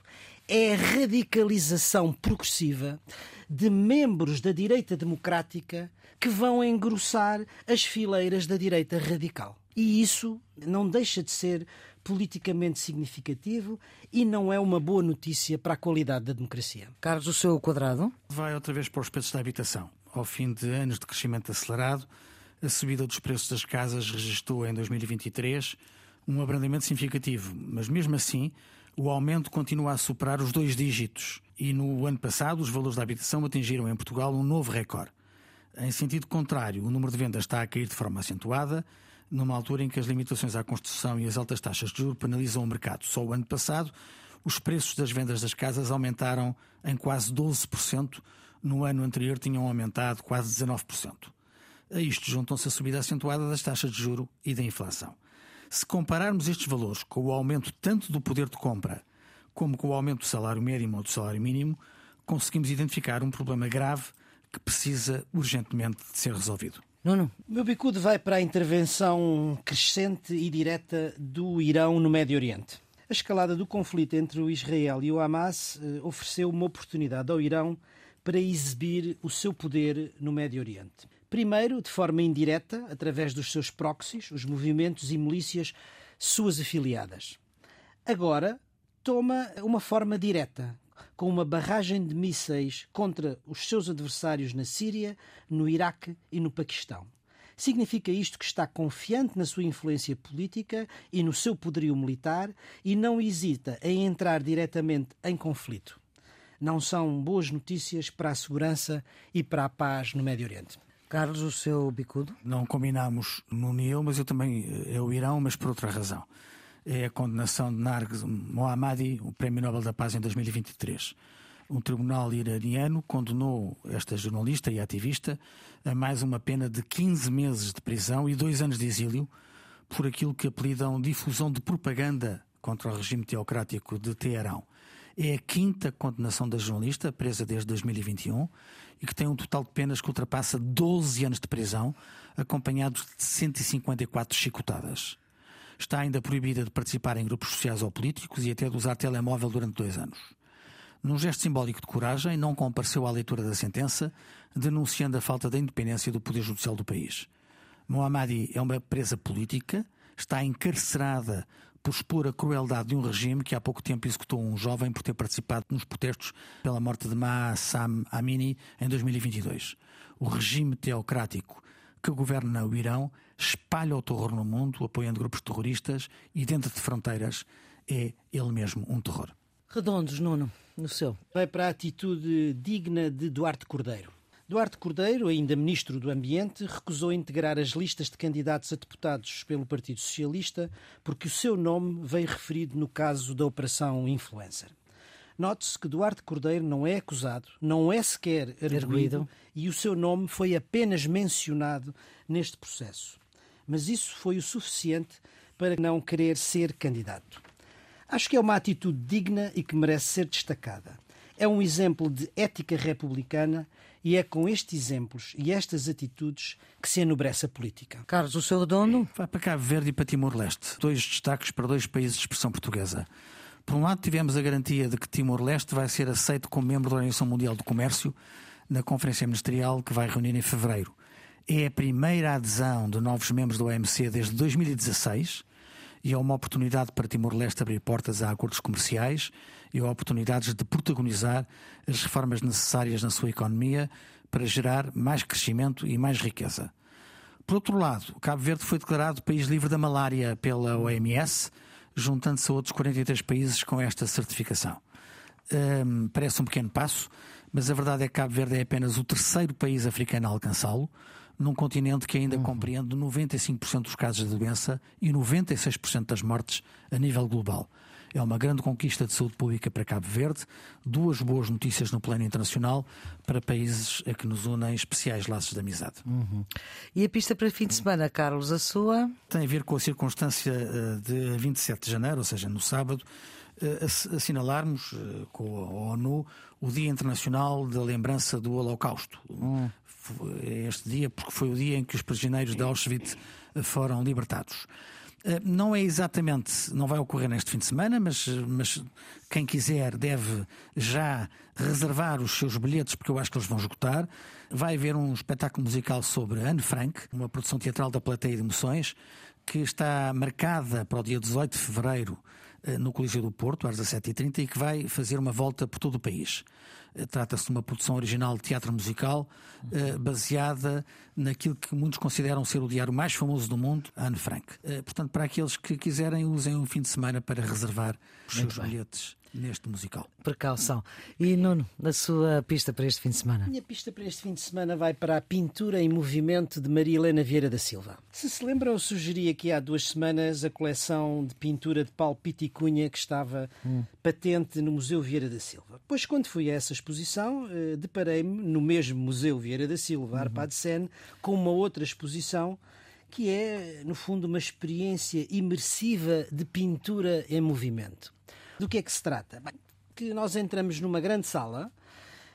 É a radicalização progressiva de membros da direita democrática que vão engrossar as fileiras da direita radical. E isso não deixa de ser politicamente significativo e não é uma boa notícia para a qualidade da democracia. Carlos, o seu quadrado? Vai outra vez para os preços da habitação. Ao fim de anos de crescimento acelerado, a subida dos preços das casas registrou em 2023 um abrandamento significativo, mas mesmo assim o aumento continua a superar os dois dígitos e no ano passado os valores da habitação atingiram em Portugal um novo recorde. Em sentido contrário, o número de vendas está a cair de forma acentuada, numa altura em que as limitações à construção e as altas taxas de juros penalizam o mercado. Só o ano passado, os preços das vendas das casas aumentaram em quase 12%, no ano anterior tinham aumentado quase 19%. A isto juntam-se a subida acentuada das taxas de juro e da inflação. Se compararmos estes valores com o aumento tanto do poder de compra como com o aumento do salário mínimo ou do salário mínimo, conseguimos identificar um problema grave que precisa urgentemente de ser resolvido. Nuno. O meu bicudo vai para a intervenção crescente e direta do Irão no Médio Oriente. A escalada do conflito entre o Israel e o Hamas eh, ofereceu uma oportunidade ao Irão para exibir o seu poder no Médio Oriente. Primeiro, de forma indireta, através dos seus proxies, os movimentos e milícias suas afiliadas. Agora, toma uma forma direta, com uma barragem de mísseis contra os seus adversários na Síria, no Iraque e no Paquistão. Significa isto que está confiante na sua influência política e no seu poderio militar e não hesita em entrar diretamente em conflito. Não são boas notícias para a segurança e para a paz no Médio Oriente. Carlos, o seu bicudo? Não combinamos no NIO, mas eu também é o Irão, mas por outra razão é a condenação de Narges Mohammadi, o Prémio Nobel da Paz em 2023. Um tribunal iraniano condenou esta jornalista e ativista a mais uma pena de 15 meses de prisão e dois anos de exílio por aquilo que apelidam difusão de propaganda contra o regime teocrático de Teherão. É a quinta condenação da jornalista, presa desde 2021, e que tem um total de penas que ultrapassa 12 anos de prisão, acompanhados de 154 chicotadas está ainda proibida de participar em grupos sociais ou políticos e até de usar telemóvel durante dois anos. Num gesto simbólico de coragem, não compareceu à leitura da sentença, denunciando a falta da independência do Poder Judicial do país. Mohammadi é uma presa política, está encarcerada por expor a crueldade de um regime que há pouco tempo executou um jovem por ter participado nos protestos pela morte de Mahsam Amini em 2022. O regime teocrático que governa o Irão espalha o terror no mundo, apoiando grupos terroristas e dentro de fronteiras é ele mesmo um terror. Redondos, Nuno, no seu. Vai para a atitude digna de Duarte Cordeiro. Duarte Cordeiro, ainda Ministro do Ambiente, recusou integrar as listas de candidatos a deputados pelo Partido Socialista porque o seu nome veio referido no caso da Operação Influencer. Note-se que Duarte Cordeiro não é acusado, não é sequer arguído e o seu nome foi apenas mencionado neste processo. Mas isso foi o suficiente para não querer ser candidato. Acho que é uma atitude digna e que merece ser destacada. é um exemplo de ética republicana e é com estes exemplos e estas atitudes que se enobrece a política. Carlos, o seu dono? Vai para Cabo Verde e para Timor-Leste. Dois destaques para dois países de expressão portuguesa. Por um lado, tivemos a garantia de que Timor-Leste vai ser aceito como membro da Organização Mundial do Comércio na Conferência Ministerial que vai reunir em fevereiro. É a primeira adesão de novos membros do OMC desde 2016 e é uma oportunidade para Timor-Leste abrir portas a acordos comerciais e oportunidades de protagonizar as reformas necessárias na sua economia para gerar mais crescimento e mais riqueza. Por outro lado, Cabo Verde foi declarado país livre da malária pela OMS, juntando-se a outros 43 países com esta certificação. Hum, parece um pequeno passo, mas a verdade é que Cabo Verde é apenas o terceiro país africano a alcançá-lo num continente que ainda uhum. compreende 95% dos casos de doença e 96% das mortes a nível global. É uma grande conquista de saúde pública para Cabo Verde, duas boas notícias no plano internacional para países a que nos unem especiais laços de amizade. Uhum. E a pista para fim de semana, Carlos, a sua? Tem a ver com a circunstância eh, de 27 de janeiro, ou seja, no sábado, eh, assinalarmos eh, com a ONU o Dia Internacional da Lembrança do Holocausto. Uhum este dia, porque foi o dia em que os prisioneiros de Auschwitz foram libertados. Eh, não é exatamente, não vai ocorrer neste fim de semana, mas, mas quem quiser deve já reservar os seus bilhetes, porque eu acho que eles vão esgotar. Vai haver um espetáculo musical sobre Anne Frank, uma produção teatral da Plateia de Emoções, que está marcada para o dia 18 de fevereiro eh, no Coliseu do Porto, às 17h30, e que vai fazer uma volta por todo o país. Eh, trata-se de uma produção original de teatro musical eh, baseada naquilo que muitos consideram ser o diário mais famoso do mundo, Anne Frank. Eh, portanto, para aqueles que quiserem, usem um fim de semana para reservar os Muito seus bem. bilhetes neste musical. Precaução. E Nuno, a sua pista para este fim de semana? A minha pista para este fim de semana vai para a pintura em movimento de Maria Helena Vieira da Silva. Se se lembra, eu sugeri aqui há duas semanas a coleção de pintura de Paulo Piticunha que estava hum. patente no Museu Vieira da Silva. Pois quando fui a essa exposição, eh, deparei-me no mesmo Museu Vieira da Silva, uhum. Arpad Sen, com uma outra exposição que é, no fundo, uma experiência imersiva de pintura em movimento. Do que é que se trata? Bem, que nós entramos numa grande sala,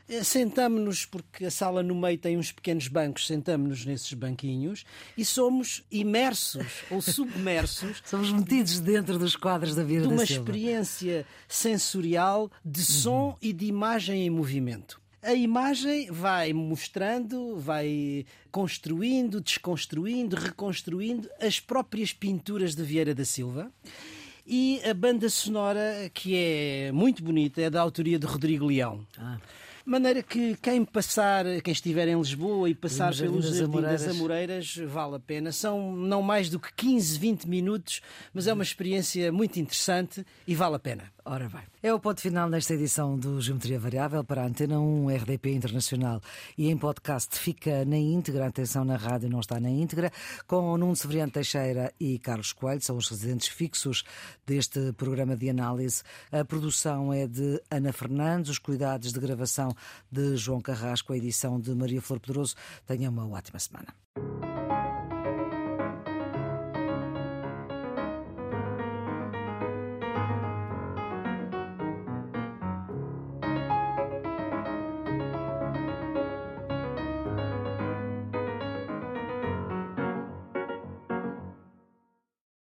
eh, sentamos-nos, porque a sala no meio tem uns pequenos bancos, sentamos-nos nesses banquinhos e somos imersos ou submersos. *laughs* somos metidos dentro dos quadros da vida de uma experiência sensorial de som uhum. e de imagem em movimento. A imagem vai mostrando, vai construindo, desconstruindo, reconstruindo as próprias pinturas de Vieira da Silva e a banda sonora, que é muito bonita, é da autoria de Rodrigo Leão. Ah. Maneira que quem passar, quem estiver em Lisboa e passar Vimos pelos Amoreiras. das Amoreiras, vale a pena. São não mais do que 15, 20 minutos, mas é uma experiência muito interessante e vale a pena. Ora bem. É o ponto final nesta edição do Geometria Variável para a Antena 1 RDP Internacional e em podcast fica na íntegra, atenção na rádio não está na íntegra, com Nuno Severiano Teixeira e Carlos Coelho, são os residentes fixos deste programa de análise. A produção é de Ana Fernandes, os cuidados de gravação de João Carrasco, a edição de Maria Flor Pedroso. Tenha uma ótima semana.